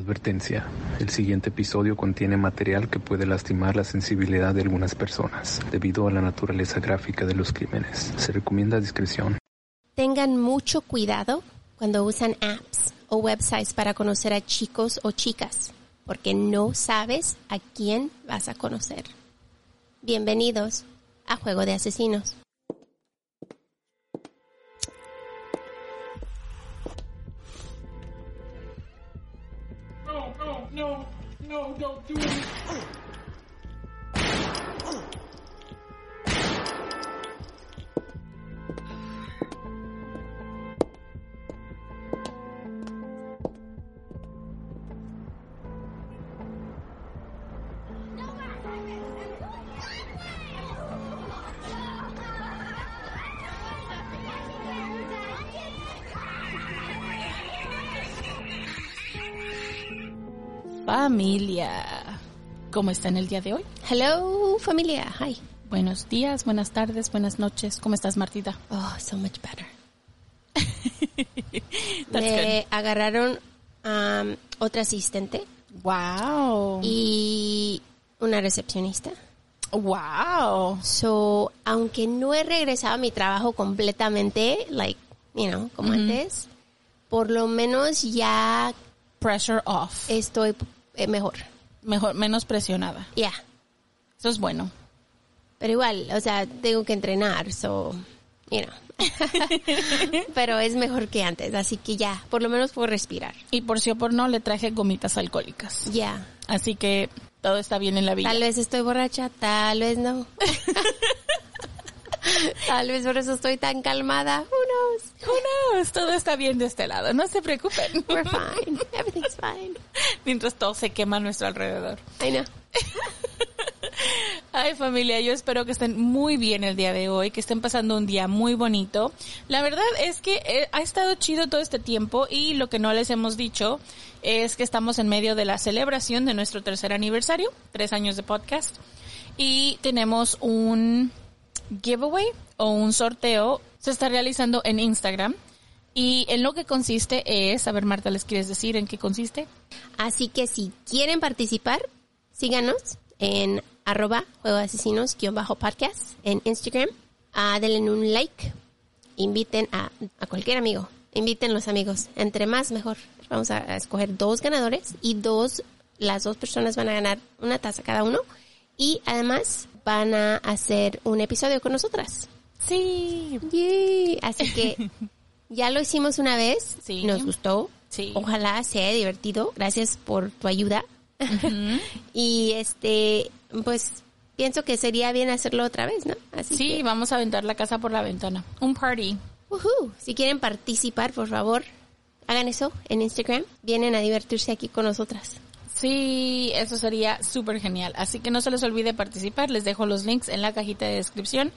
Advertencia. El siguiente episodio contiene material que puede lastimar la sensibilidad de algunas personas debido a la naturaleza gráfica de los crímenes. Se recomienda discreción. Tengan mucho cuidado cuando usan apps o websites para conocer a chicos o chicas, porque no sabes a quién vas a conocer. Bienvenidos a Juego de Asesinos. No, no, don't do it. Familia. ¿Cómo están el día de hoy? Hello, familia. Hi. Buenos días, buenas tardes, buenas noches. ¿Cómo estás, Martita? Oh, so much better. Me agarraron um, otra asistente. Wow. y una recepcionista. Wow. So, aunque no he regresado a mi trabajo completamente, like, you know, como antes, por lo menos ya Pressure off. estoy eh, mejor. Mejor, menos presionada. Ya. Eso es bueno. Pero igual, o sea, tengo que entrenar, so, you know. Pero es mejor que antes, así que ya, por lo menos puedo respirar. Y por sí o por no, le traje gomitas alcohólicas. Ya. Así que todo está bien en la vida. Tal vez estoy borracha, tal vez no. tal vez por eso estoy tan calmada. Who knows? Who knows? Todo está bien de este lado. No se preocupen. We're fine. Everything's fine. Mientras todo se quema a nuestro alrededor. I know. Ay familia, yo espero que estén muy bien el día de hoy, que estén pasando un día muy bonito. La verdad es que eh, ha estado chido todo este tiempo y lo que no les hemos dicho es que estamos en medio de la celebración de nuestro tercer aniversario, tres años de podcast, y tenemos un giveaway o un sorteo, se está realizando en Instagram. Y en lo que consiste es, a ver Marta, ¿les quieres decir en qué consiste? Así que si quieren participar, síganos en arroba juego de asesinos guion bajo podcast en Instagram. Ah, denle un like. Inviten a, a cualquier amigo. Inviten los amigos. Entre más, mejor. Vamos a, a escoger dos ganadores y dos, las dos personas van a ganar una taza cada uno. Y además van a hacer un episodio con nosotras. Sí. Así que ya lo hicimos una vez. Sí. Nos gustó. Sí. Ojalá sea divertido. Gracias por tu ayuda. y este, pues pienso que sería bien hacerlo otra vez, ¿no? Así Sí, que, vamos a aventar la casa por la ventana. Un party. ujú. si quieren participar, por favor, hagan eso en Instagram. Vienen a divertirse aquí con nosotras. Sí, eso sería súper genial. Así que no se les olvide participar. Les dejo los links en la cajita de descripción.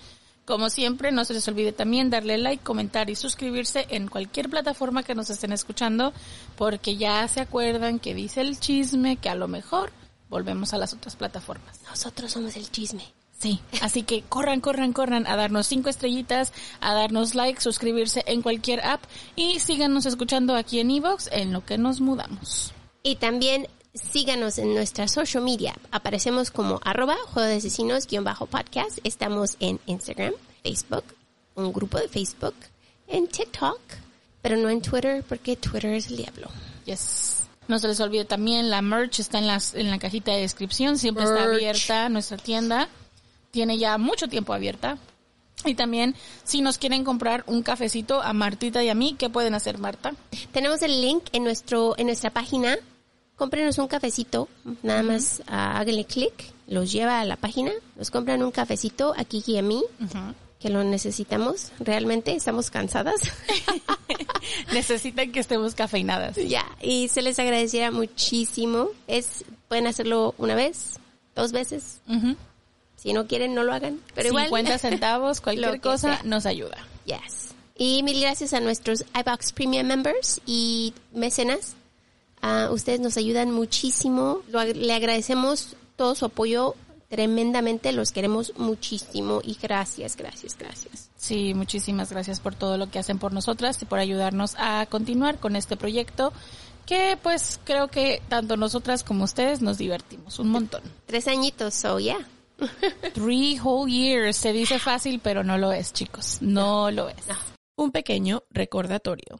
Como siempre, no se les olvide también darle like, comentar y suscribirse en cualquier plataforma que nos estén escuchando, porque ya se acuerdan que dice el chisme que a lo mejor volvemos a las otras plataformas. Nosotros somos el chisme. Sí, así que corran, corran, corran a darnos cinco estrellitas, a darnos like, suscribirse en cualquier app y síganos escuchando aquí en Evox en lo que nos mudamos. Y también síganos en nuestra social media. Aparecemos como arroba juego de asesinos guion bajo podcast. Estamos en Instagram, Facebook, un grupo de Facebook, en TikTok, pero no en Twitter porque Twitter es el diablo. Yes. No se les olvide también, la merch está en, las, en la cajita de descripción, siempre está abierta nuestra tienda, tiene ya mucho tiempo abierta. Y también, si nos quieren comprar un cafecito a Martita y a mí, ¿qué pueden hacer, Marta? Tenemos el link en nuestro en nuestra página. Cómprenos un cafecito, nada más ah, háganle clic, los lleva a la página, nos compran un cafecito a Kiki y a mí, que lo necesitamos realmente, estamos cansadas. Necesitan que estemos cafeinadas. ya, y se les agradeciera muchísimo. Es pueden hacerlo una vez, dos veces. Ujú. Si no quieren, no lo hagan. Pero igual. 50 centavos, Lo cualquier cosa sea. nos ayuda. Yes. Y mil gracias a nuestros iBox Premium Members y mecenas. Ah, ustedes nos ayudan muchísimo. Lo ag- le agradecemos todo su apoyo tremendamente. Los queremos muchísimo y gracias, gracias, gracias. Sí, muchísimas gracias por todo lo que hacen por nosotras y por ayudarnos a continuar con este proyecto que pues creo que tanto nosotras como ustedes nos divertimos un montón. Tres añitos, so yeah. Three whole years. Se dice fácil, pero no lo es, chicos. No lo es. Un pequeño recordatorio.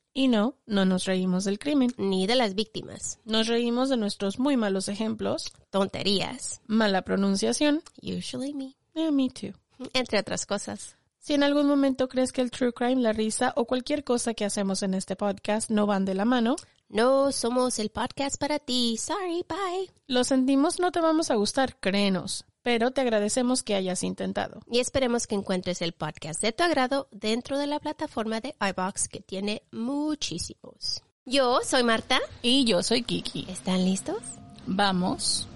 Y no, no nos reímos del crimen. ni de las víctimas, Nos reímos de nuestros muy malos ejemplos, tonterías, mala pronunciación, usually me, eh, me too. entre otras cosas. Si en algún momento crees que el true crime, la risa o cualquier cosa que hacemos en este podcast no van de la mano, No somos el podcast para ti. Sorry, bye. lo sentimos, no te vamos a gustar, créenos, pero te agradecemos que hayas intentado. Y esperemos que encuentres el podcast de tu agrado dentro de la plataforma de iBox que tiene muchísimos. Yo soy Marta. Y yo soy Kiki. ¿Están listos? Vamos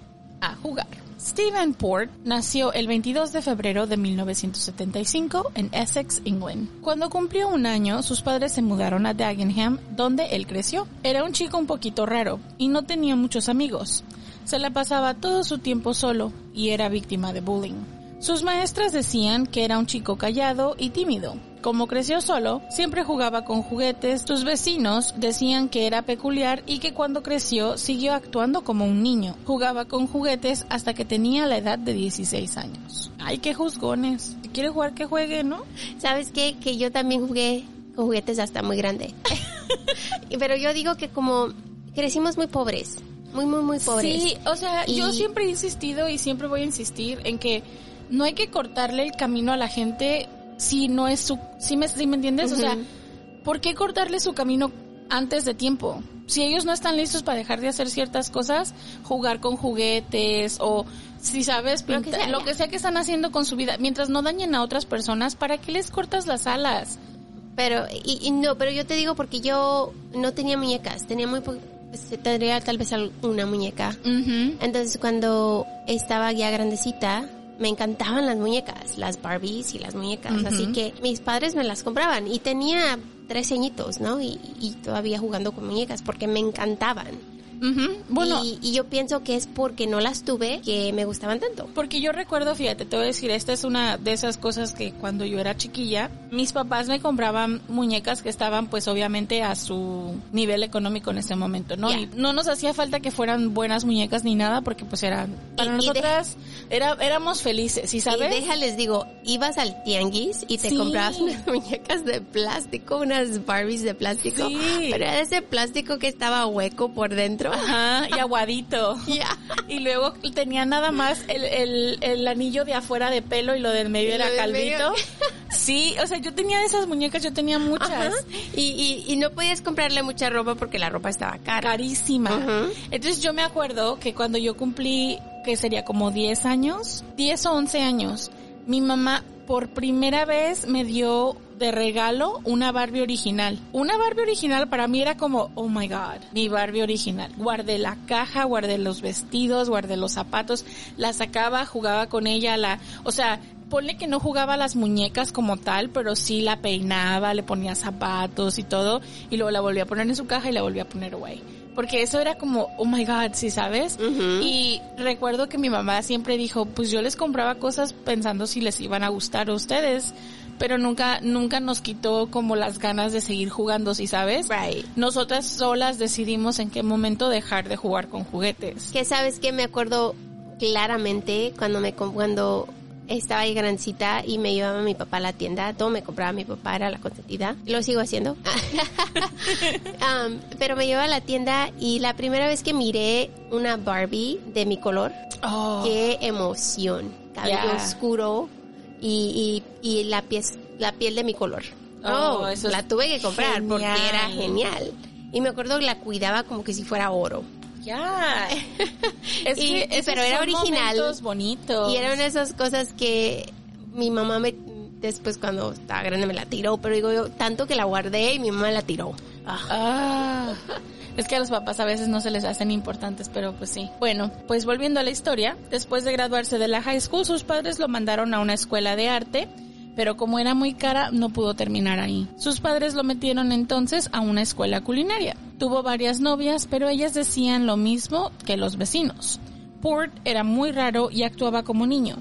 a jugar. Stephen Port nació el 22 de febrero de 1975 en Essex, England. Cuando cumplió un año, sus padres se mudaron a Dagenham, donde él creció. Era un chico un poquito raro y no tenía muchos amigos. Se la pasaba todo su tiempo solo y era víctima de bullying. Sus maestras decían que era un chico callado y tímido. Como creció solo, siempre jugaba con juguetes. Sus vecinos decían que era peculiar y que cuando creció siguió actuando como un niño. Jugaba con juguetes hasta que tenía la edad de 16 años. Ay, qué juzgones. Si quiere jugar, que juegue, ¿no? ¿Sabes qué? Que yo también jugué con juguetes hasta muy grande. Pero yo digo que como crecimos muy pobres, muy, muy, muy pobres. Sí, o sea, yo Y- siempre he insistido y siempre voy a insistir en que no hay que cortarle el camino a la gente si no es su... Si me, si me entiendes? O sea. ¿por qué cortarle su camino antes de tiempo? Si ellos no están listos para dejar de hacer ciertas cosas, jugar con juguetes o si sabes Lo que sea, lo que sea que están haciendo con su vida, mientras no dañen a otras personas, ¿para qué les cortas las alas? Pero, y, y no, pero yo te digo porque yo no tenía muñecas, tenía muy po- pues, tendría tal vez una muñeca. Entonces cuando estaba ya grandecita, me encantaban las muñecas, las Barbies y las muñecas. Así que mis padres me las compraban y tenía 13 añitos, ¿no? Y, y todavía jugando con muñecas porque me encantaban. Ujú. Bueno, y, y yo pienso que es porque no las tuve que me gustaban tanto. Porque yo recuerdo, fíjate, te voy a decir, esta es una de esas cosas que cuando yo era chiquilla, mis papás me compraban muñecas que estaban pues obviamente a su nivel económico en ese momento, ¿no? Y no nos hacía falta que fueran buenas muñecas ni nada porque pues eran, para Y- y nosotras era, éramos felices, ¿sí Y sabes? déjales digo, ibas al tianguis y te Sí. comprabas unas muñecas de plástico, unas Barbies de plástico, Sí. pero era ese plástico que estaba hueco por dentro. Ajá, y aguadito. Y luego tenía nada más el, el, el anillo de afuera de pelo y lo del medio Y era calvito. medio- Sí, o sea, yo tenía esas muñecas, yo tenía muchas. Ajá. Y, y, y no podías comprarle mucha ropa porque la ropa estaba cara. carísima. Entonces yo me acuerdo que cuando yo cumplí, que sería como 10 años, 10 o 11 años, mi mamá por primera vez me dio de regalo una Barbie original. Una Barbie original para mí era como, oh my god, mi Barbie original. Guardé la caja, guardé los vestidos, guardé los zapatos, la sacaba, jugaba con ella, la, o sea, ponle que no jugaba las muñecas como tal, pero sí la peinaba, le ponía zapatos y todo, y luego la volvía a poner en su caja y la volvía a poner away. Porque eso era como, oh my god, ¿sí sabes? Y recuerdo que mi mamá siempre dijo, pues yo les compraba cosas pensando si les iban a gustar a ustedes, pero nunca, nunca nos quitó como las ganas de seguir jugando, ¿sí sabes? Right. Nosotras solas decidimos en qué momento dejar de jugar con juguetes. Que sabes que me acuerdo claramente cuando me cuando estaba ahí grancita y me llevaba mi papá a la tienda, todo me compraba mi papá, era la consentida. Lo sigo haciendo. Um, pero me llevaba a la tienda y la primera vez que miré una Barbie de mi color, Oh, qué emoción. Cabello oscuro y, y, y la, piel, la piel de mi color. Oh, Oh, eso es la tuve que comprar porque era genial. Y me acuerdo que la cuidaba como que si fuera oro. Ya. Es Y- que pero era original. bonitos. Y eran esas cosas que mi mamá me después cuando estaba grande me la tiró, pero digo yo, tanto que la guardé y mi mamá la tiró. Ah. Ah. Es que a los papás a veces no se les hacen importantes, pero pues sí. Bueno, pues volviendo a la historia, después de graduarse de la high school, sus padres lo mandaron a una escuela de arte, pero como era muy cara, no pudo terminar ahí. Sus padres lo metieron entonces a una escuela culinaria. Tuvo varias novias, pero ellas decían lo mismo que los vecinos. Port era muy raro y actuaba como niño.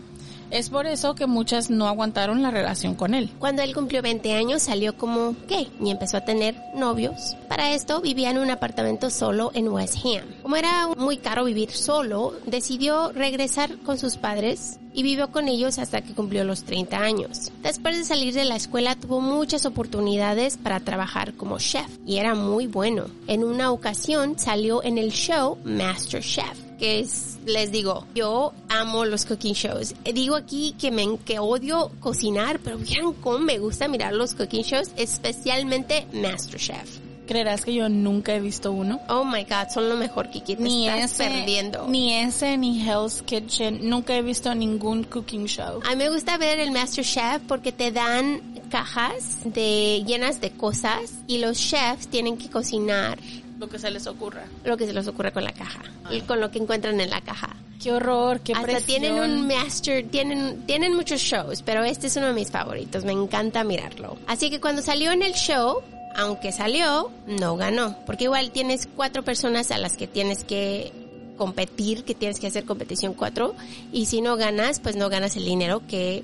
Es por eso que muchas no aguantaron la relación con él. Cuando él cumplió 20 años salió como gay y empezó a tener novios. Para esto vivía en un apartamento solo en West Ham. Como era muy caro vivir solo, decidió regresar con sus padres y vivió con ellos hasta que cumplió los 30 años. Después de salir de la escuela tuvo muchas oportunidades para trabajar como chef y era muy bueno. En una ocasión salió en el show Master Chef, que es les digo, yo amo los cooking shows. Digo aquí que me que odio cocinar, pero vean cómo me gusta mirar los cooking shows, especialmente MasterChef. ¿Creerás que yo nunca he visto uno? Oh my god, son lo mejor que te Ni estás ese, perdiendo. ni ese, ni Hell's Kitchen. Nunca he visto ningún cooking show. A mí me gusta ver el MasterChef porque te dan cajas de llenas de cosas y los chefs tienen que cocinar Lo que se les ocurra. lo que se les ocurre con la caja y con lo que encuentran en la caja. Qué horror, qué Hasta presión. tienen un master, tienen, tienen muchos shows, pero este es uno de mis favoritos, me encanta mirarlo. Así que cuando salió en el show, aunque salió, no ganó, porque igual tienes cuatro personas a las que tienes que competir, que tienes que hacer competición cuatro, y si no ganas, pues no ganas el dinero que,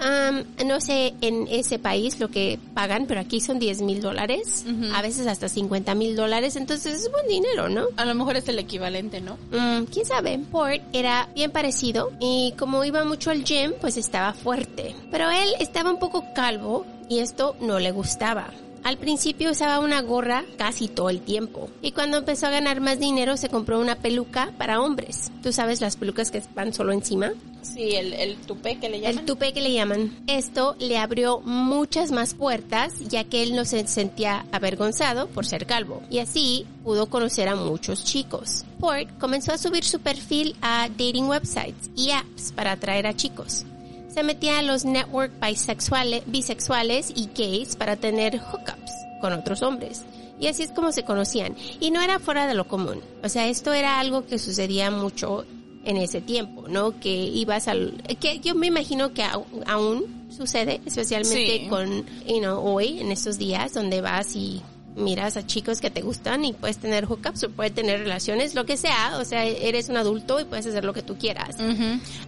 am, no sé en ese país lo que pagan, pero aquí son 10 mil dólares, a veces hasta 50 mil dólares, entonces es buen dinero, ¿no? A lo mejor es el equivalente, ¿no? Mm, quién sabe. Port era bien parecido y como iba mucho al gym, pues estaba fuerte. Pero él estaba un poco calvo y esto no le gustaba. Al principio usaba una gorra casi todo el tiempo y cuando empezó a ganar más dinero se compró una peluca para hombres. Tú sabes las pelucas que van solo encima. Sí, el, el tupé que le llaman. El tupé que le llaman. Esto le abrió muchas más puertas ya que él no se sentía avergonzado por ser calvo y así pudo conocer a muchos chicos. Port comenzó a subir su perfil a dating websites y apps para atraer a chicos. Se metía a los network bisexuales, bisexuales y gays para tener hookups con otros hombres. Y así es como se conocían. Y no era fuera de lo común. O sea, esto era algo que sucedía mucho en ese tiempo, ¿no? Que ibas al... que yo me imagino que aún sucede, especialmente Sí. con, you know, hoy, en estos días, donde vas y miras a chicos que te gustan y puedes tener hookups o puedes tener relaciones, lo que sea, o sea, eres un adulto y puedes hacer lo que tú quieras.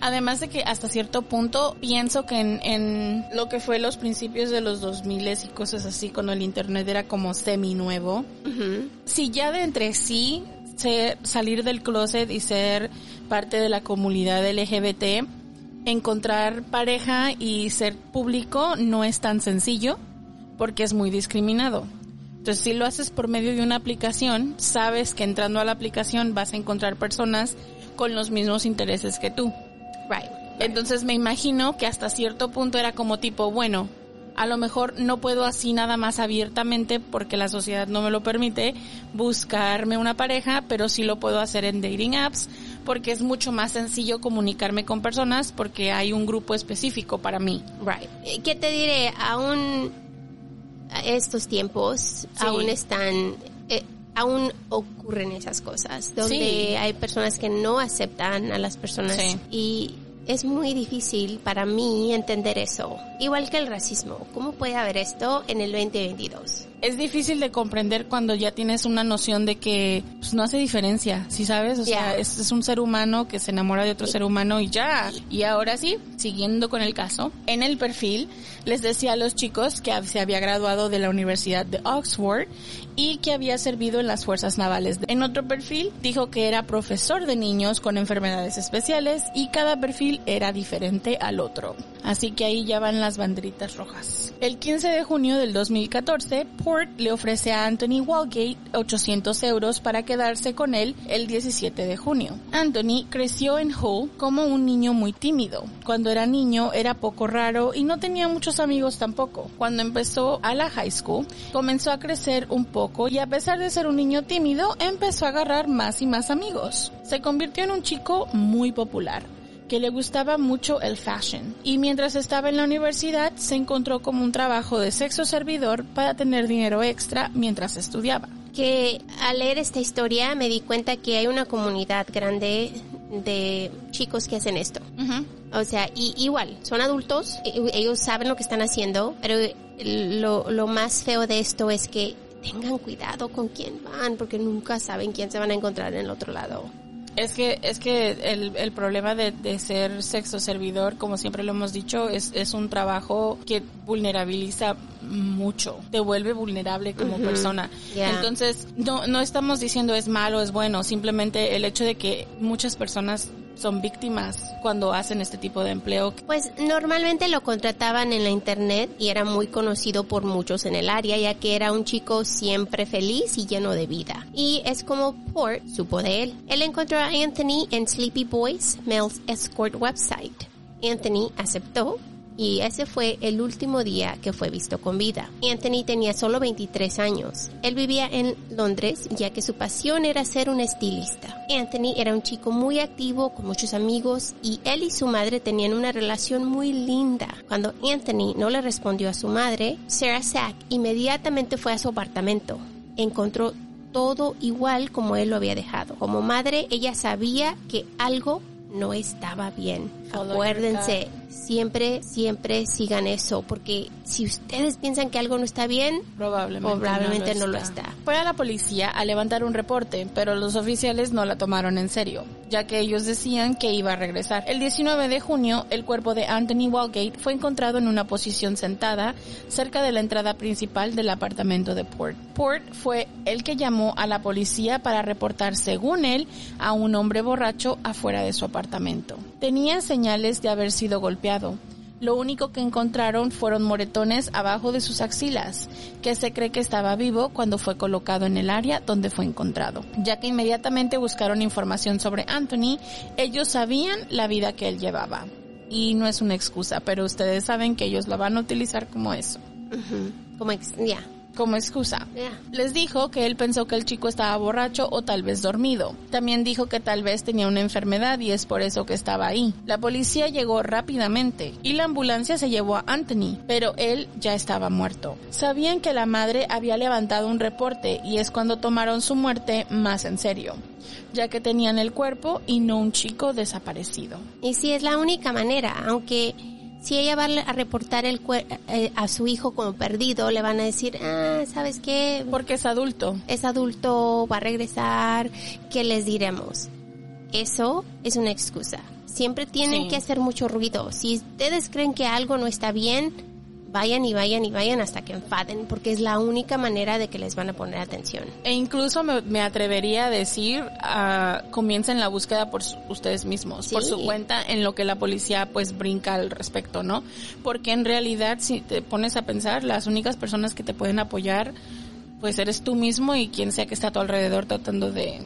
Además de que hasta cierto punto pienso que en, en lo que fue los principios de los 2000 y cosas así, cuando el internet era como semi nuevo, si ya de entre sí ser, salir del closet y ser parte de la comunidad LGBT, encontrar pareja y ser público no es tan sencillo porque es muy discriminado. Entonces, si lo haces por medio de una aplicación, sabes que entrando a la aplicación vas a encontrar personas con los mismos intereses que tú. Right. Entonces me imagino que hasta cierto punto era como tipo, bueno, a lo mejor no puedo así nada más abiertamente porque la sociedad no me lo permite buscarme una pareja, pero sí lo puedo hacer en dating apps porque es mucho más sencillo comunicarme con personas porque hay un grupo específico para mí. Right. Eh, ¿Qué te diré? Aún estos tiempos aún están, eh, aún ocurren esas cosas, donde Sí. hay personas que no aceptan a las personas Sí. y es muy difícil para mí entender eso. Igual que el racismo. ¿Cómo puede haber esto en el 2022? Es difícil de comprender cuando ya tienes una noción de que pues, no hace diferencia, ¿sí sabes? O sea, Ya. es, es un ser humano que se enamora de otro ser humano y ya. Y ahora sí, siguiendo con el caso, en el perfil les decía a los chicos que se había graduado de la Universidad de Oxford y que había servido en las fuerzas navales. En otro perfil dijo que era profesor de niños con enfermedades especiales y cada perfil era diferente al otro. Así que ahí ya van las banderitas rojas. El 15 de junio del 2014, Port le ofrece a Anthony Walgate 800 euros para quedarse con él el 17 de junio. Anthony creció en Hull como un niño muy tímido. Cuando era niño era poco raro y no tenía muchos amigos tampoco. Cuando empezó a la high school, comenzó a crecer un poco y a pesar de ser un niño tímido, empezó a agarrar más y más amigos. Se convirtió en un chico muy popular que le gustaba mucho el fashion. Y mientras estaba en la universidad se encontró como un trabajo de sexo servidor para tener dinero extra mientras estudiaba. que al leer esta historia me di cuenta que hay una comunidad grande de chicos que hacen esto. O sea, y igual, son adultos, e- ellos saben lo que están haciendo, pero lo, lo más feo de esto es que tengan cuidado con quién van, porque nunca saben quién se van a encontrar en el otro lado. Es que, es que el, el problema de, de ser sexo servidor, como siempre lo hemos dicho, es, es un trabajo que vulnerabiliza mucho, te vuelve vulnerable como persona. Ya. Entonces, no, no estamos diciendo es malo, es bueno, simplemente el hecho de que muchas personas son víctimas cuando hacen este tipo de empleo. Pues normalmente lo contrataban en la internet y era muy conocido por muchos en el área, ya que era un chico siempre feliz y lleno de vida. Y es como Port supo de él. Él encontró a Anthony en Sleepy Boys Males Escort website. Anthony aceptó y ese fue el último día que fue visto con vida. Anthony tenía solo 23 años. Él vivía en Londres ya que su pasión era ser un estilista. Anthony era un chico muy activo, con muchos amigos y él y su madre tenían una relación muy linda. Cuando Anthony no le respondió a su madre, Sarah Sack inmediatamente fue a su apartamento. Encontró todo igual como él lo había dejado. Como madre, ella sabía que algo no estaba bien. Acuérdense, siempre, siempre sigan eso, porque si ustedes piensan que algo no está bien, Probablemente, Probablemente no lo está. Fue a la policía a levantar un reporte, pero los oficiales no la tomaron en serio, ya que ellos decían que iba a regresar. El 19 de junio, el cuerpo de Anthony Walgate fue encontrado en una posición sentada cerca de la entrada principal del apartamento de Port. Port fue el que llamó a la policía para reportar, según él, a un hombre borracho afuera de su apartamento. Tenía señales de haber sido golpeado. Lo único que encontraron fueron moretones abajo de sus axilas, que se cree que estaba vivo cuando fue colocado en el área donde fue encontrado. Ya que inmediatamente buscaron información sobre Anthony, ellos sabían la vida que él llevaba. Y no es una excusa, pero ustedes saben que ellos la van a utilizar como eso, como ya, como excusa. Les dijo que él pensó que el chico estaba borracho o tal vez dormido. También dijo que tal vez tenía una enfermedad y es por eso que estaba ahí. La policía llegó rápidamente y la ambulancia se llevó a Anthony, pero él ya estaba muerto. Sabían que la madre había levantado un reporte y es cuando tomaron su muerte más en serio, ya que tenían el cuerpo y no un chico desaparecido. Y sí, es la única manera, aunque si ella va a reportar el cuer- eh, a su hijo como perdido, le van a decir, ah, ¿sabes qué? Porque es adulto. Es adulto, va a regresar, ¿qué les diremos? Eso es una excusa. Siempre tienen Sí. que hacer mucho ruido. Si ustedes creen que algo no está bien, vayan y vayan y vayan hasta que enfaden, porque es la única manera de que les van a poner atención. E incluso me, me atrevería a decir, ah, comiencen la búsqueda por su- ustedes mismos, por su cuenta, en lo que la policía pues brinca al respecto, ¿no? Porque en realidad, si te pones a pensar, las únicas personas que te pueden apoyar, pues eres tú mismo y quien sea que está a tu alrededor tratando de,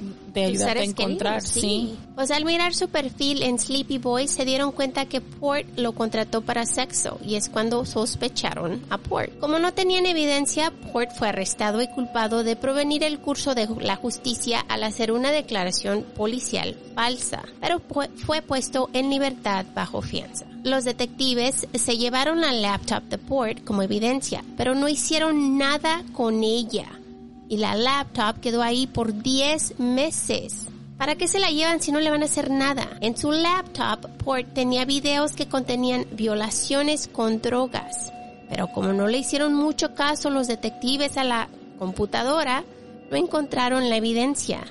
ayudarte a encontrar, queridos, sí. Pues al mirar su perfil en Sleepy Boy se dieron cuenta que Port lo contrató para sexo y es cuando sospecharon a Port. Como no tenían evidencia, Port fue arrestado y culpado de provenir el curso de la justicia al hacer una declaración policial falsa, pero fue puesto en libertad bajo fianza. Los detectives se llevaron la laptop de Port como evidencia, pero no hicieron nada con ella y la laptop quedó ahí por 10 meses. ¿Para qué se la llevan si no le van a hacer nada? En su laptop, Port tenía videos que contenían violaciones con drogas. Pero como no le hicieron mucho caso los detectives a la computadora, no encontraron la evidencia.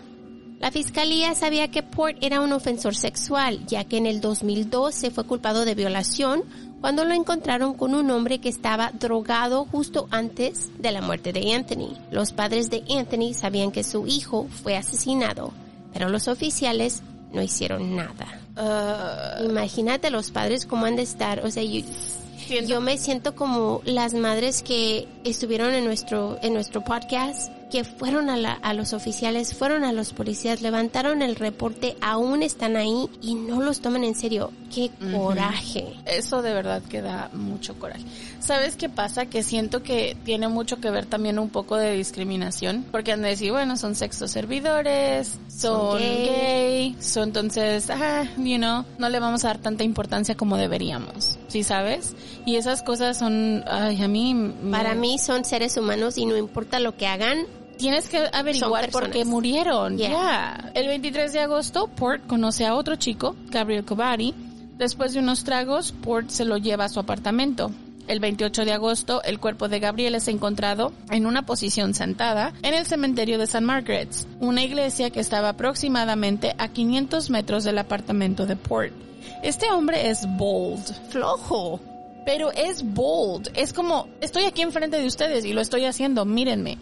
La fiscalía sabía que Port era un ofensor sexual, ya que en el 2012 fue culpado de violación cuando lo encontraron con un hombre que estaba drogado justo antes de la muerte de Anthony. Los padres de Anthony sabían que su hijo fue asesinado, pero los oficiales no hicieron nada. Ah, Imagínate los padres cómo han de estar, o sea, yo, yo me siento como las madres que estuvieron en nuestro en nuestro podcast, que fueron a, la- a los oficiales, fueron a los policías, levantaron el reporte, aún están ahí y no los toman en serio. ¡Qué coraje! Eso de verdad que da mucho coraje. ¿Sabes qué pasa? Que siento que tiene mucho que ver también un poco de discriminación. Porque han de decir, bueno, son sexo servidores, son gay. gay, son entonces, ah, you know, no le vamos a dar tanta importancia como deberíamos. ¿Sí sabes? Y esas cosas son, ay, a mí... me- Para mí son seres humanos y no importa lo que hagan, tienes que averiguar por qué murieron. Yeah. El 23 de agosto, Port conoce a otro chico, Gabriel Kobari. Después de unos tragos, Port se lo lleva a su apartamento. El 28 de agosto, el cuerpo de Gabriel es encontrado en una posición sentada en el cementerio de San Margaret's, una iglesia que estaba aproximadamente a 500 metros del apartamento de Port. Este hombre es bold, Flojo. pero es bold. Es como, estoy aquí enfrente de ustedes y lo estoy haciendo, mírenme.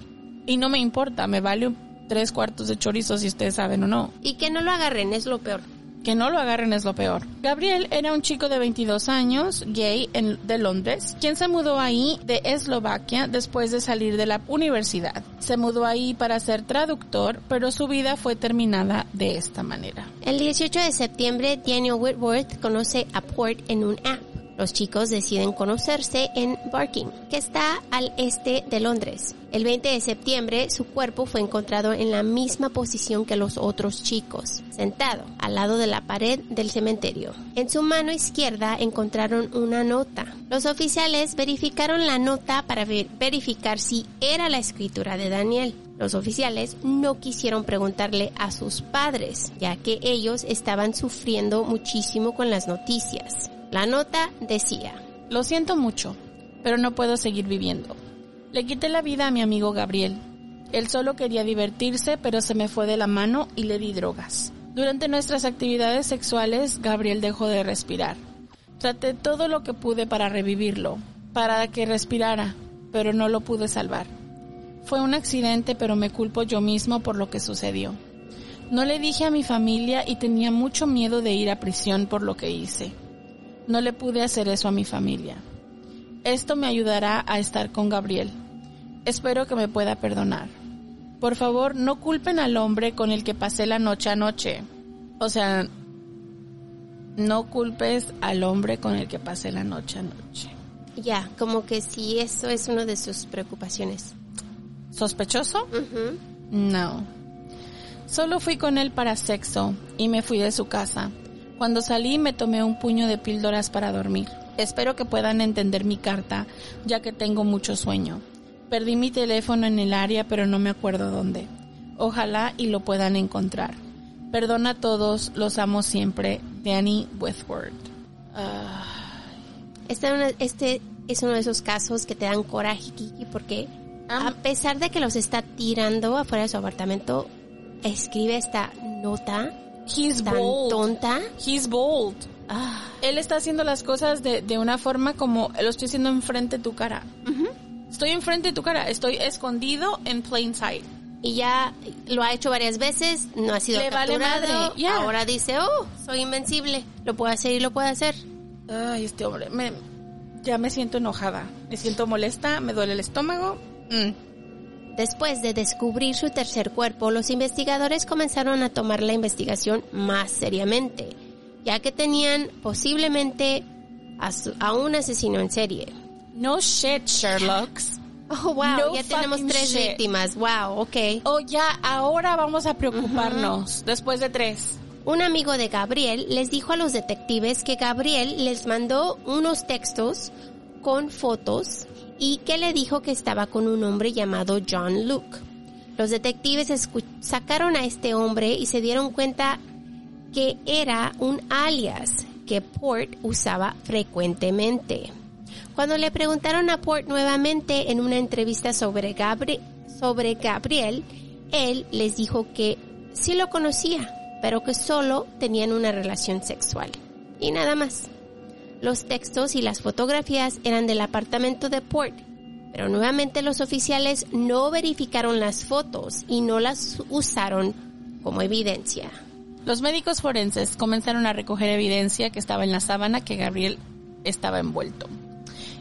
Y no me importa, me vale tres cuartos de chorizo si ustedes saben o no. Y que no lo agarren es lo peor. Que no lo agarren es lo peor. Gabriel era un chico de 22 años, gay en- de Londres, quien se mudó ahí de Eslovaquia después de salir de la universidad. Se mudó ahí para ser traductor, pero su vida fue terminada de esta manera. El 18 de septiembre, Daniel Whitworth conoce a Port en un app. Los chicos deciden conocerse en Barking, que está al este de Londres. El 20 de septiembre, su cuerpo fue encontrado en la misma posición que los otros chicos, sentado al lado de la pared del cementerio. En su mano izquierda encontraron una nota. Los oficiales verificaron la nota para ver- verificar si era la escritura de Daniel. Los oficiales no quisieron preguntarle a sus padres, ya que ellos estaban sufriendo muchísimo con las noticias. La nota decía, Lo siento mucho, pero no puedo seguir viviendo. Le quité la vida a mi amigo Gabriel. Él solo quería divertirse, pero se me fue de la mano y le di drogas. Durante nuestras actividades sexuales, Gabriel dejó de respirar. Traté todo lo que pude para revivirlo, para que respirara, pero no lo pude salvar. Fue un accidente, pero me culpo yo mismo por lo que sucedió. No le dije a mi familia y tenía mucho miedo de ir a prisión por lo que hice. No le pude hacer eso a mi familia. Esto me ayudará a estar con Gabriel. Espero que me pueda perdonar. Por favor, no culpen al hombre con el que pasé la noche anoche. O sea, no culpes al hombre con el que pasé la noche anoche. ya, como que si eso es una de sus preocupaciones. ¿Sospechoso? No. Solo fui con él para sexo y me fui de su casa. Cuando salí me tomé un puño de píldoras para dormir. Espero que puedan entender mi carta, ya que tengo mucho sueño. Perdí mi teléfono en el área, pero no me acuerdo dónde. Ojalá y lo puedan encontrar. Perdona a todos, los amo siempre. Danny Withward. Este, una- este es uno de esos casos que te dan coraje, Kiki, porque a pesar de que los está tirando afuera de su apartamento, escribe esta nota He's tan bold. tonta. He's bold. Ah, Él está haciendo las cosas de, de una forma como lo estoy haciendo enfrente de tu cara. Estoy enfrente de tu cara, estoy escondido en plain sight. y ya lo ha hecho varias veces, no ha sido Le vale capturado. madre, ya. Ahora dice, oh, soy invencible, lo puedo hacer y lo puedo hacer. Ay, este hombre, me, ya me siento enojada, me siento molesta, me duele el estómago. Mm. Después de descubrir su tercer cuerpo, los investigadores comenzaron a tomar la investigación más seriamente, ya que tenían posiblemente a, su- a un asesino en serie. No shit, Sherlocks. Oh, wow, No ya tenemos tres shit. víctimas. Wow, ok. Oh, ya, ahora vamos a preocuparnos, después de tres. Un amigo de Gabriel les dijo a los detectives que Gabriel les mandó unos textos con fotos y que le dijo que estaba con un hombre llamado John Luke. Los detectives sacaron a este hombre y se dieron cuenta que era un alias que Port usaba frecuentemente. Cuando le preguntaron a Port nuevamente en una entrevista sobre, sobre Gabriel, él les dijo que sí lo conocía, pero que solo tenían una relación sexual. Y nada más. Los textos y las fotografías eran del apartamento de Port, pero nuevamente los oficiales no verificaron las fotos y no las usaron como evidencia. Los médicos forenses comenzaron a recoger evidencia que estaba en la sábana que Gabriel estaba envuelto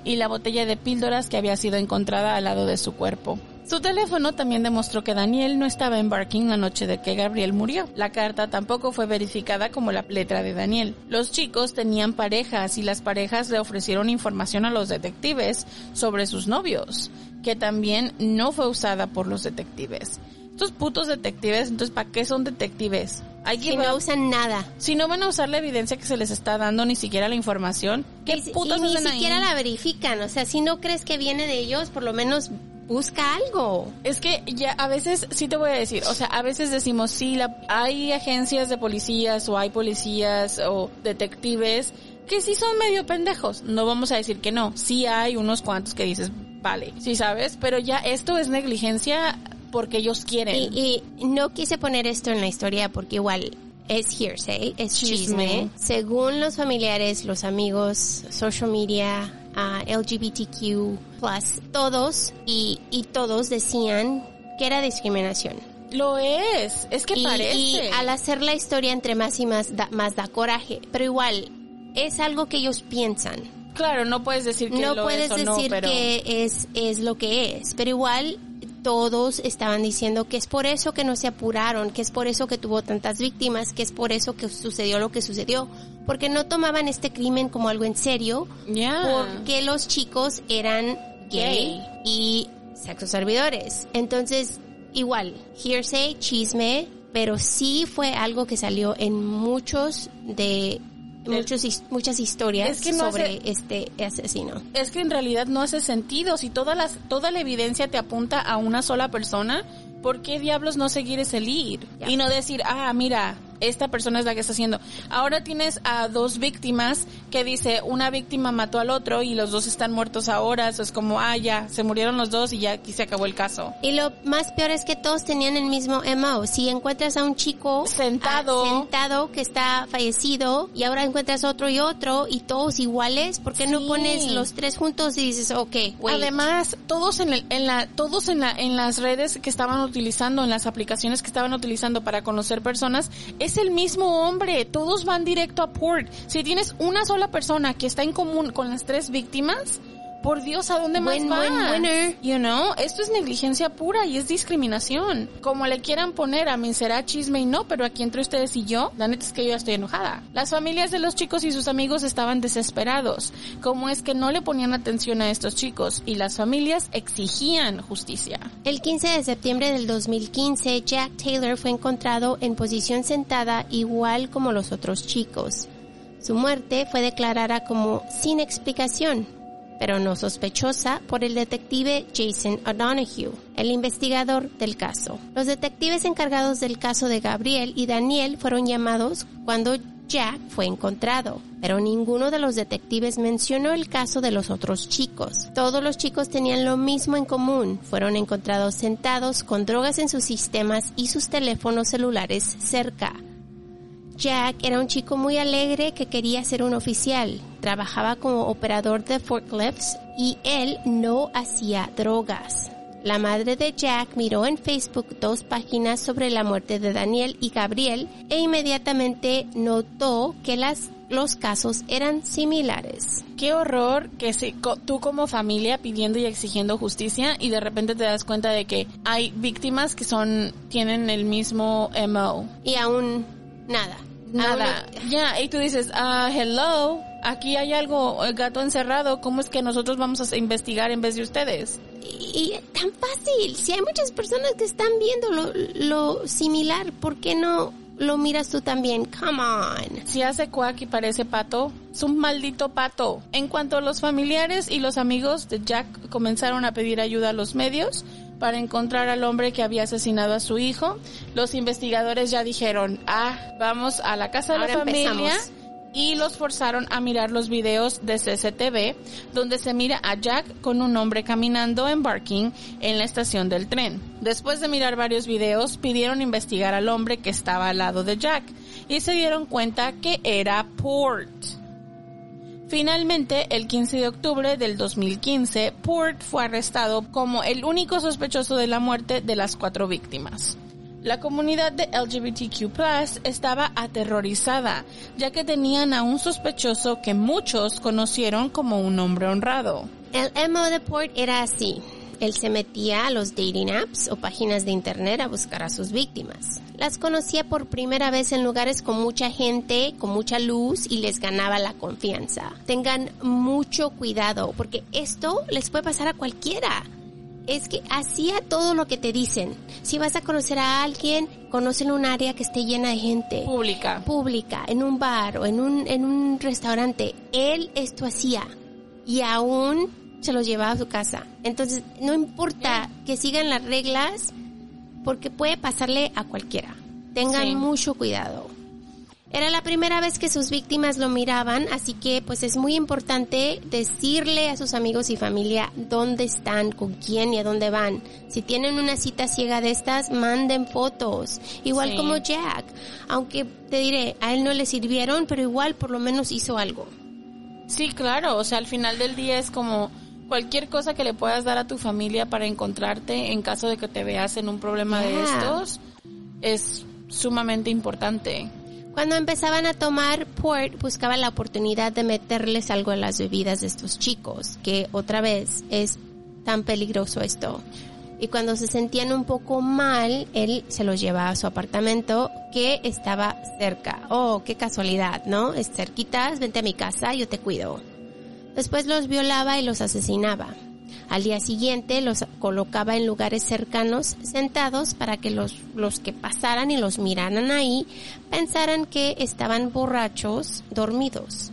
y la botella de píldoras que había sido encontrada al lado de su cuerpo. Su teléfono también demostró que Daniel no estaba en Barking la noche de que Gabriel murió. La carta tampoco fue verificada como la letra de Daniel. Los chicos tenían parejas y las parejas le ofrecieron información a los detectives sobre sus novios, que también no fue usada por los detectives. Estos putos detectives, entonces, ¿para qué son detectives? Hay que Que no usan nada. si no van a usar la evidencia que se les está dando, ni siquiera la información, ¿qué Y, putos y ni siquiera ahí? la verifican. O sea, si no crees que viene de ellos, por lo menos busca algo. Es que ya a veces, sí te voy a decir, o sea, a veces decimos, sí, la, hay agencias de policías o hay policías o detectives que sí son medio pendejos. No vamos a decir que no. Sí hay unos cuantos que dices, vale, sí sabes, pero ya esto es negligencia porque ellos quieren. Y, y no quise poner esto en la historia porque igual es hearsay, es chisme. Chisme. Según los familiares, los amigos, social media, ah, LGBTQ+, todos y, y todos decían que era discriminación. Lo es, es que y, parece. y al hacer la historia entre más y más da, más da coraje, pero igual es algo que ellos piensan. Claro, no puedes decir que No lo puedes es o decir no, pero que es, es lo que es, pero igual todos estaban diciendo que es por eso que no se apuraron, que es por eso que tuvo tantas víctimas, que es por eso que sucedió lo que sucedió, porque no tomaban este crimen como algo en serio, porque los chicos eran gay Gay. y sexos servidores. Entonces, igual, hearsay, chisme, pero sí fue algo que salió en muchos de muchos muchas historias Es que no sobre hace- este asesino. Es que en realidad no hace sentido. Si toda, las, toda la evidencia te apunta a una sola persona, ¿por qué diablos no seguir ese lead? Y no decir, ah, mira, esta persona es la que está haciendo. Ahora tienes a dos víctimas que dice, una víctima mató al otro y los dos están muertos ahora. Eso es como, ah, ya, se murieron los dos y ya aquí se acabó el caso. Y lo más peor es que todos tenían el mismo MO. Si encuentras a un chico Sentado. ah, sentado que está fallecido y ahora encuentras otro y otro y todos iguales, ¿por qué no pones los tres juntos y dices, ok, wait. Además, todos en, el- en la, todos en la, en las redes que estaban utilizando, en las aplicaciones que estaban utilizando para conocer personas, es el mismo hombre. Todos van directo a port. Si tienes una sola persona que está en común con las tres víctimas, por Dios, ¿a dónde más Win, vas? win, winner. You know, esto es negligencia pura y es discriminación. Como le quieran poner, a mí será chisme y no, pero aquí entre ustedes y yo, la neta es que yo ya estoy enojada. Las familias de los chicos y sus amigos estaban desesperados. ¿Cómo es que no le ponían atención a estos chicos? Y las familias exigían justicia. El 15 de septiembre del 2015, Jack Taylor fue encontrado en posición sentada igual como los otros chicos. Su muerte fue declarada como sin explicación, pero no sospechosa por el detective Jason O'Donoghue, el investigador del caso. Los detectives encargados del caso de Gabriel y Daniel fueron llamados cuando Jack fue encontrado, pero ninguno de los detectives mencionó el caso de los otros chicos. Todos los chicos tenían lo mismo en común, fueron encontrados sentados con drogas en sus sistemas y sus teléfonos celulares cerca. Jack era un chico muy alegre que quería ser un oficial. Trabajaba como operador de forklifts y él no hacía drogas. La madre de Jack miró en Facebook dos páginas sobre la muerte de Daniel y Gabriel e inmediatamente notó que las, los casos eran similares. Qué horror que si, tú como familia pidiendo y exigiendo justicia y de repente te das cuenta de que hay víctimas que son, tienen el mismo MO. Y aún nada. Nada. Ya, y tú dices, ah, hello, aquí hay algo, el gato encerrado, ¿cómo es que nosotros vamos a investigar en vez de ustedes? Y, y tan fácil. Si hay muchas personas que están viendo lo, lo similar, ¿por qué no lo miras tú también? Come on. Si hace cuac y parece pato, es un maldito pato. En cuanto a los familiares y los amigos de Jack comenzaron a pedir ayuda a los medios para encontrar al hombre que había asesinado a su hijo, los investigadores ya dijeron, ah, vamos a la casa de la familia. empezamos. Y los forzaron a mirar los videos de CCTV, donde se mira a Jack con un hombre caminando en Barking en la estación del tren. Después de mirar varios videos, pidieron investigar al hombre que estaba al lado de Jack y se dieron cuenta que era Port. Finalmente, el 15 de octubre del 2015, Port fue arrestado como el único sospechoso de la muerte de las cuatro víctimas. La comunidad de LGBTQ estaba aterrorizada, ya que tenían a un sospechoso que muchos conocieron como un hombre honrado. El MO de Port era así. Él se metía a los dating apps o páginas de internet a buscar a sus víctimas. Las conocía por primera vez en lugares con mucha gente, con mucha luz y les ganaba la confianza. Tengan mucho cuidado porque esto les puede pasar a cualquiera. Es que hacía todo lo que te dicen. Si vas a conocer a alguien, conocen un área que esté llena de gente Pública. pública, en un bar o en un, en un restaurante. Él esto hacía. Y aún se los llevaba a su casa. Entonces, no importa que sigan las reglas, porque puede pasarle a cualquiera. Tengan Sí. mucho cuidado. Era la primera vez que sus víctimas lo miraban, así que pues es muy importante decirle a sus amigos y familia dónde están, con quién y a dónde van. Si tienen una cita ciega de estas, manden fotos. Igual Sí. como Jack. Aunque te diré, a él no le sirvieron, pero igual por lo menos hizo algo. Sí, claro, o sea, al final del día es como cualquier cosa que le puedas dar a tu familia para encontrarte en caso de que te veas en un problema de estos es sumamente importante. Cuando empezaban a tomar port, buscaba la oportunidad de meterles algo a las bebidas de estos chicos, que otra vez es tan peligroso esto. Y cuando se sentían un poco mal, él se los llevaba a su apartamento que estaba cerca. Oh, qué casualidad, ¿no? Es cerquitas, vente a mi casa, yo te cuido. Después los violaba y los asesinaba. Al día siguiente los colocaba en lugares cercanos sentados para que los, los que pasaran y los miraran ahí pensaran que estaban borrachos, dormidos.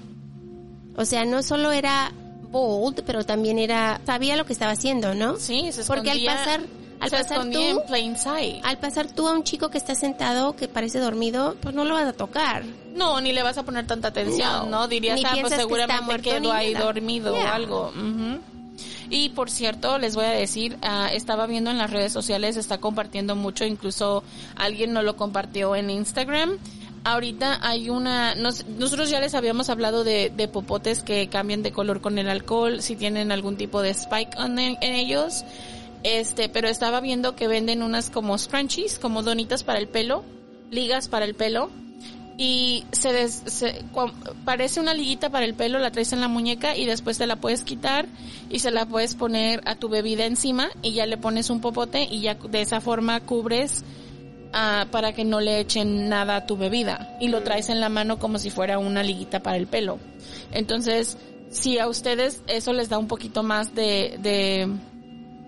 O sea, no solo era bold, pero también era, sabía lo que estaba haciendo, ¿no? Sí, se Porque al pasar, al se pasar tú, en plain sight. al pasar tú a un chico que está sentado, que parece dormido, pues no lo vas a tocar. No, ni le vas a poner tanta atención, No. ¿no? Dirías, Ni ah, pues que seguramente muerto quedó ahí dormido Yeah. o algo. Ujú. Y por cierto, les voy a decir, ah, estaba viendo en las redes sociales, está compartiendo mucho, incluso alguien no lo compartió en Instagram. Ahorita hay una, nos- nosotros ya les habíamos hablado de, de popotes que cambian de color con el alcohol, si tienen algún tipo de spike en, en ellos. Este, pero estaba viendo que venden unas como scrunchies, como donitas para el pelo, ligas para el pelo, y se, des- se- parece una liguita para el pelo, la traes en la muñeca y después te la puedes quitar y se la puedes poner a tu bebida encima y ya le pones un popote y ya de esa forma cubres ah, para que no le echen nada a tu bebida y lo traes en la mano como si fuera una liguita para el pelo. Entonces, si a ustedes eso les da un poquito más de, de,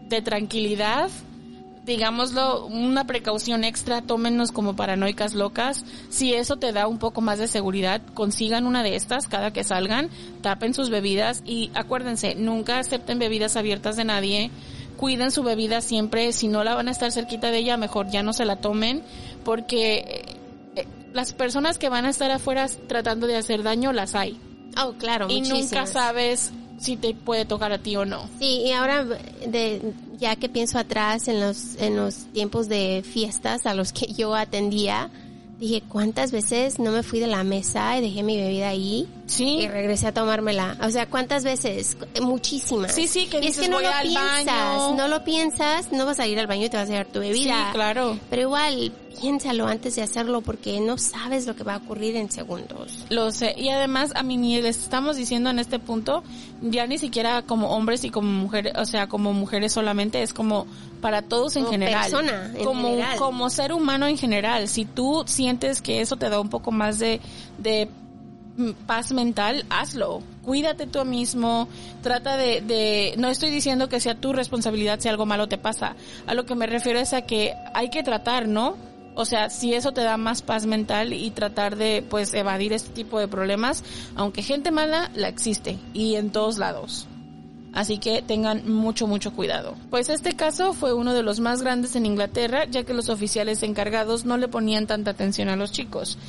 de tranquilidad, digámoslo, una precaución extra, tómenos como paranoicas locas. Si eso te da un poco más de seguridad, consigan una de estas cada que salgan, tapen sus bebidas y acuérdense, nunca acepten bebidas abiertas de nadie. Cuiden su bebida siempre, si no la van a estar cerquita de ella, mejor ya no se la tomen, porque eh, eh, las personas que van a estar afuera tratando de hacer daño las hay. Oh, claro, Y nunca sabes si te puede tocar a ti o no. Sí, y ahora de, ya que pienso atrás en los, en los tiempos de fiestas a los que yo atendía, dije, ¿cuántas veces no me fui de la mesa y dejé mi bebida ahí? Sí. Y regresé a tomármela. O sea, ¿cuántas veces? Muchísimas. Sí, sí, que Y es dices, que no "Voy lo al piensas, baño". no lo piensas, no vas a ir al baño y te vas a llevar tu bebida. Sí, claro. Pero igual, piénsalo antes de hacerlo porque no sabes lo que va a ocurrir en segundos. Lo sé. Y además, a mí ni les estamos diciendo en este punto, ya ni siquiera como hombres y como mujeres, o sea, como mujeres solamente, es como para todos en Como general. persona, en como, general. como ser humano en general. Si tú sientes que eso te da un poco más de, de paz mental, hazlo. Cuídate tú mismo, trata de, de, no estoy diciendo que sea tu responsabilidad si algo malo te pasa. A lo que me refiero es a que hay que tratar, ¿no? O sea, si eso te da más paz mental y tratar de, pues, evadir este tipo de problemas, aunque gente mala la existe y en todos lados. Así que tengan mucho, mucho cuidado. Pues este caso fue uno de los más grandes en Inglaterra, ya que los oficiales encargados no le ponían tanta atención a los chicos.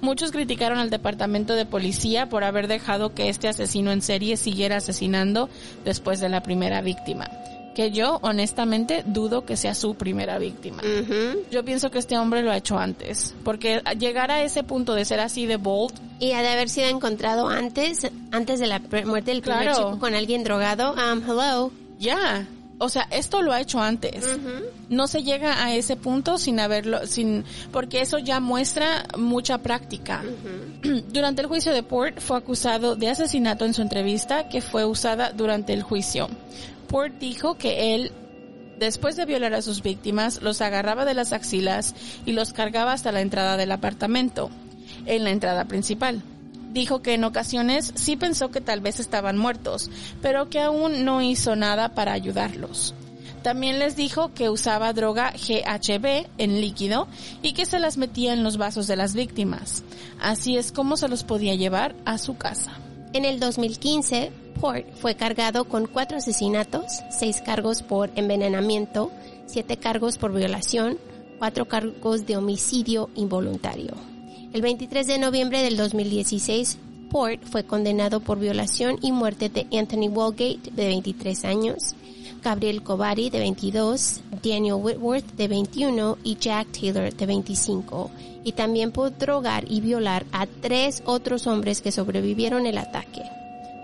Muchos criticaron al departamento de policía por haber dejado que este asesino en serie siguiera asesinando después de la primera víctima. Que yo, honestamente, dudo que sea su primera víctima. Yo pienso que este hombre lo ha hecho antes, porque llegar a ese punto de ser así de bold, Y ha de haber sido encontrado antes, antes de la muerte del primer Claro. chico con alguien drogado. Um, hello. ya, o sea, esto lo ha hecho antes. No se llega a ese punto sin haberlo, sin, porque eso ya muestra mucha práctica. Durante el juicio de Port fue acusado de asesinato en su entrevista que fue usada durante el juicio. Port dijo que él Después de violar a sus víctimas, los agarraba de las axilas y los cargaba hasta la entrada del apartamento, en la entrada principal. Dijo que en ocasiones sí pensó que tal vez estaban muertos, pero que aún no hizo nada para ayudarlos. También les dijo que usaba droga GHB en líquido y que se las metía en los vasos de las víctimas. Así es como se los podía llevar a su casa. En el 2015, Port fue cargado con cuatro asesinatos, seis cargos por envenenamiento, siete cargos por violación, cuatro cargos de homicidio involuntario. El 23 de noviembre del 2016, Port fue condenado por violación y muerte de Anthony Walgate, de 23 años, Gabriel Kovari, de 22, Daniel Whitworth, de 21, y Jack Taylor, de 25, y también por drogar y violar a tres otros hombres que sobrevivieron el ataque.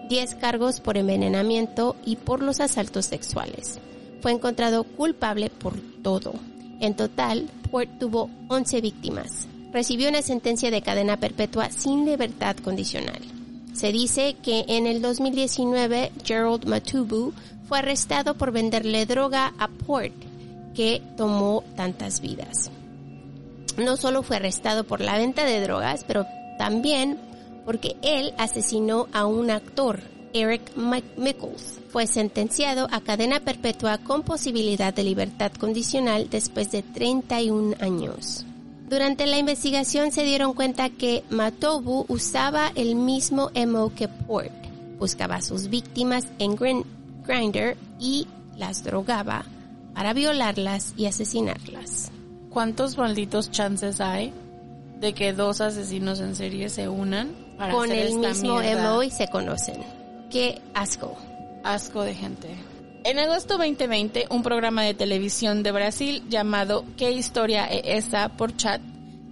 10 cargos por envenenamiento y por los asaltos sexuales. Fue encontrado culpable por todo. En total, Port tuvo 11 víctimas. Recibió una sentencia de cadena perpetua sin libertad condicional. Se dice que en el 2019 Gerald Matubu fue arrestado por venderle droga a Port, que tomó tantas vidas. No solo fue arrestado por la venta de drogas, pero también porque él asesinó a un actor, Eric Michaels. Fue sentenciado a cadena perpetua con posibilidad de libertad condicional después de 31 años. Durante la investigación se dieron cuenta que Matobu usaba el mismo MO que Port. Buscaba a sus víctimas en Grindr y las drogaba para violarlas y asesinarlas. ¿Cuántos malditos chances hay de que dos asesinos en serie se unan para Con hacer el esta mismo mierda? MO y se conocen. Qué asco. Asco de gente. En agosto 2020, un programa de televisión de Brasil llamado ¿Qué historia es esa? por chat,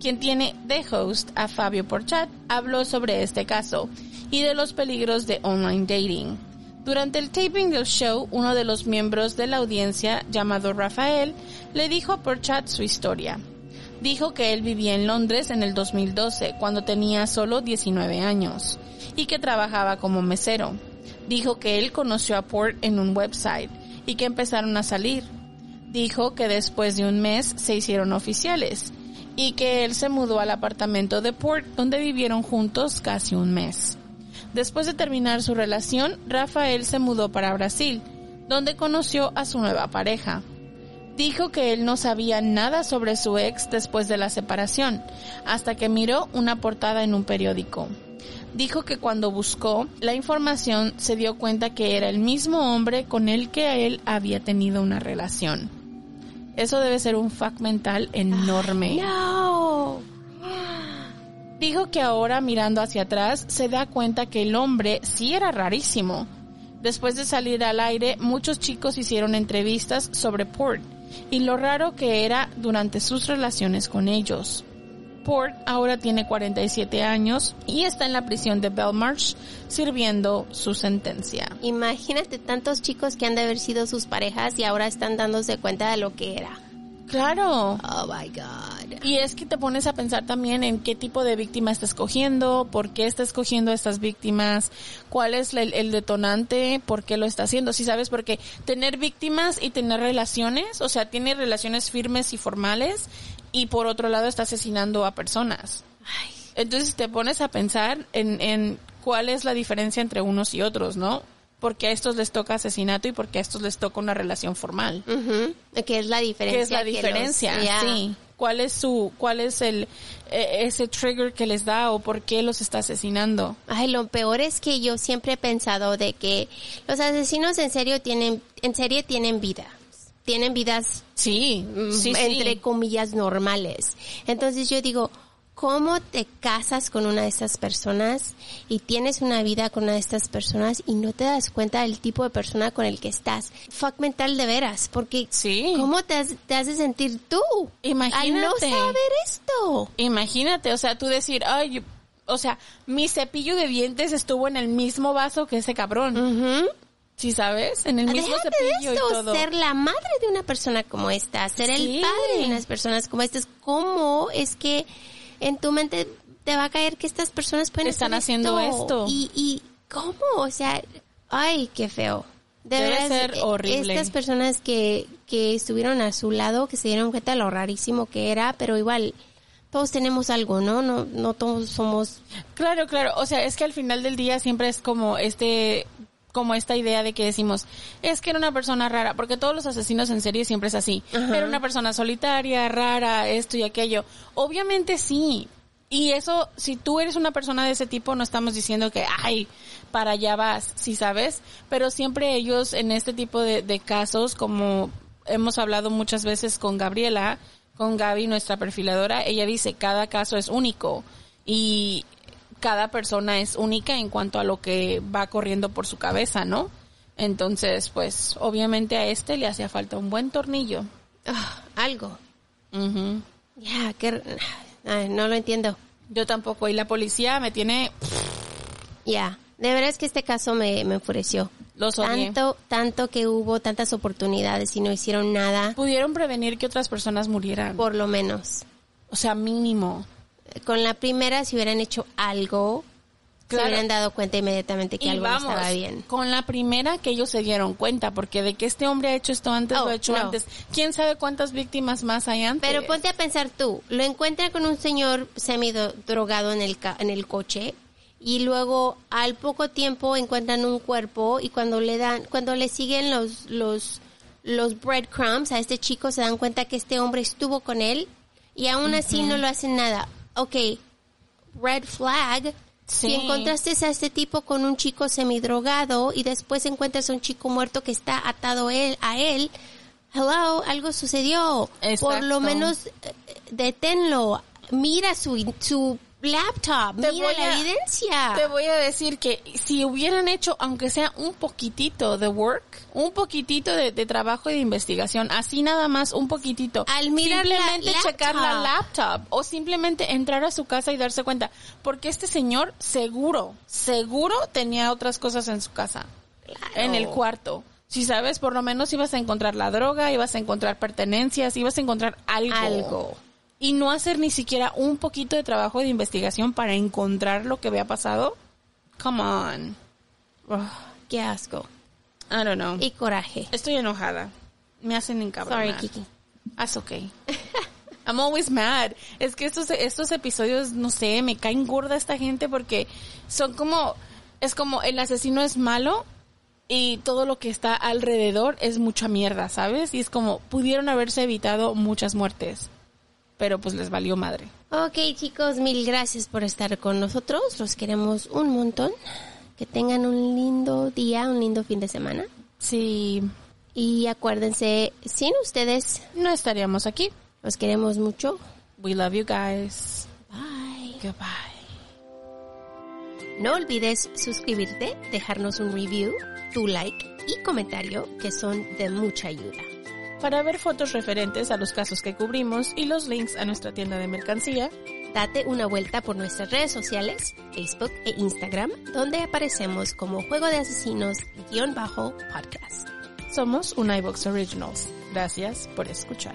quien tiene de host a Fabio Porchat, habló sobre este caso y de los peligros de online dating. Durante el taping del show, uno de los miembros de la audiencia, llamado Rafael, le dijo a Porchat su historia. Dijo que él vivía en Londres en el 2012, cuando tenía solo 19 años, y que trabajaba como mesero. Dijo que él conoció a Port en un website y que empezaron a salir. Dijo que después de un mes se hicieron oficiales y que él se mudó al apartamento de Port donde vivieron juntos casi un mes. Después de terminar su relación, Rafael se mudó para Brasil, donde conoció a su nueva pareja. Dijo que él no sabía nada sobre su ex después de la separación, hasta que miró una portada en un periódico. Dijo que cuando buscó la información se dio cuenta que era el mismo hombre con el que él había tenido una relación. Eso debe ser un fact mental enorme. No. Dijo que ahora mirando hacia atrás se da cuenta que el hombre sí era rarísimo. Después de salir al aire, muchos chicos hicieron entrevistas sobre Port y lo raro que era durante sus relaciones con ellos. Port ahora tiene 47 años y está en la prisión de Belmarsh sirviendo su sentencia. Imagínate tantos chicos que han de haber sido sus parejas y ahora están dándose cuenta de lo que era. Claro. Oh my god. Y es que te pones a pensar también en qué tipo de víctima está escogiendo, por qué está escogiendo a estas víctimas, cuál es el, el detonante, por qué lo está haciendo. Si sabes, porque tener víctimas y tener relaciones, o sea, tiene relaciones firmes y formales, y por otro lado está asesinando a personas. Entonces te pones a pensar en, en cuál es la diferencia entre unos y otros, ¿no? Porque a estos les toca asesinato y porque a estos les toca una relación formal. Ujú. ¿Qué es la diferencia? ¿Qué es la los- diferencia? Sí. ¿Cuál es su, cuál es el, eh, ese trigger que les da o por qué los está asesinando? Ay, lo peor es que yo siempre he pensado de que los asesinos en serio tienen, en serie tienen vida. Tienen vidas Sí, mm, sí, entre sí. comillas normales. Entonces yo digo, ¿cómo te casas con una de estas personas y tienes una vida con una de estas personas y no te das cuenta del tipo de persona con el que estás? Fuck mental de veras, porque Sí. ¿cómo te, has- te haces sentir tú? Al no Imagínate. saber esto. Imagínate, o sea, tú decir, ay, yo- o sea, mi cepillo de dientes estuvo en el mismo vaso que ese cabrón. ¿Sí sabes? En el mismo Déjate de cepillo y esto, todo. ser la madre de una persona como esta, ser Sí. el padre de unas personas como estas. ¿Cómo es que en tu mente te va a caer que estas personas pueden Están hacer haciendo esto. Y, y ¿cómo? O sea, ay, qué feo. De Debe ser eh, horrible. Estas personas que, que estuvieron a su lado, que se dieron cuenta de lo rarísimo que era, pero igual todos tenemos algo, ¿no? No, no todos somos Claro, claro. O sea, es que al final del día siempre es como este, como esta idea de que decimos, es que era una persona rara, porque todos los asesinos en serie siempre es así. Ajá. Era una persona solitaria, rara, esto y aquello. Obviamente sí, Y eso, si tú eres una persona de ese tipo, no estamos diciendo que, ay, para allá vas, si sabes, pero siempre ellos en este tipo de, de casos, como hemos hablado muchas veces con Gabriela, con Gaby, nuestra perfiladora, ella dice, cada caso es único y cada persona es única en cuanto a lo que va corriendo por su cabeza, ¿no? Entonces, pues, obviamente a este le hacía falta un buen tornillo. Ah, algo. Ya, que... ay, no lo entiendo. Yo tampoco, y la policía me tiene, Ya, de verdad es que este caso me, me enfureció. los. Tanto, tanto que hubo tantas oportunidades y no hicieron nada, Pudieron prevenir que otras personas murieran. por lo menos. O sea, mínimo. Con la primera, si hubieran hecho algo, Claro. se hubieran dado cuenta inmediatamente que y algo no estaba bien. con la primera que ellos se dieron cuenta, porque de que este hombre ha hecho esto antes, Oh, lo ha hecho no. antes. ¿Quién sabe cuántas víctimas más hay antes? Pero ponte a pensar tú, lo encuentran con un señor semidrogado en el, ca- en el coche y luego al poco tiempo encuentran un cuerpo y cuando le dan, cuando le siguen los, los, los breadcrumbs a este chico se dan cuenta que este hombre estuvo con él y aún así no lo hacen nada. Ok, red flag. Sí. Si encontraste a este tipo con un chico semidrogado y después encuentras a un chico muerto que está atado él, a él, hello, algo sucedió. Por lo menos eh, deténlo. Mira su, su laptop, Te mira voy la a- evidencia. Te voy a decir que si hubieran hecho, aunque sea un poquitito de work, un poquitito de, de trabajo y de investigación, así nada más, un poquitito. Al mirar la simplemente checar la laptop. laptop o simplemente entrar a su casa y darse cuenta, porque este señor seguro, seguro tenía otras cosas en su casa, en el cuarto. Si sabes, por lo menos ibas a encontrar la droga, ibas a encontrar pertenencias, ibas a encontrar algo. Algo. Y no hacer ni siquiera un poquito de trabajo de investigación para encontrar lo que había pasado. Come on. Qué asco. I don't know. Y coraje. Estoy enojada. Me hacen encabronar. Sorry, Kiki. That's okay. I'm always mad. Es que estos, estos episodios, no sé, me caen gorda esta gente porque son como, es como el asesino es malo y todo lo que está alrededor es mucha mierda, ¿sabes? Y es como, pudieron haberse evitado muchas muertes, pero pues les valió madre. Ok, chicos, mil gracias por estar con nosotros. Los queremos un montón. Que tengan un lindo día, un lindo fin de semana. Sí, Y acuérdense, sin ustedes, no estaríamos aquí. los queremos mucho. We love you guys. Bye. Goodbye. No olvides suscribirte, dejarnos un review, tu like y comentario que son de mucha ayuda. Para ver fotos referentes a los casos que cubrimos y los links a nuestra tienda de mercancía, Date una vuelta por nuestras redes sociales, Facebook e Instagram, donde aparecemos como Juego de Asesinos-podcast. somos un iBox Originals. Gracias por escuchar.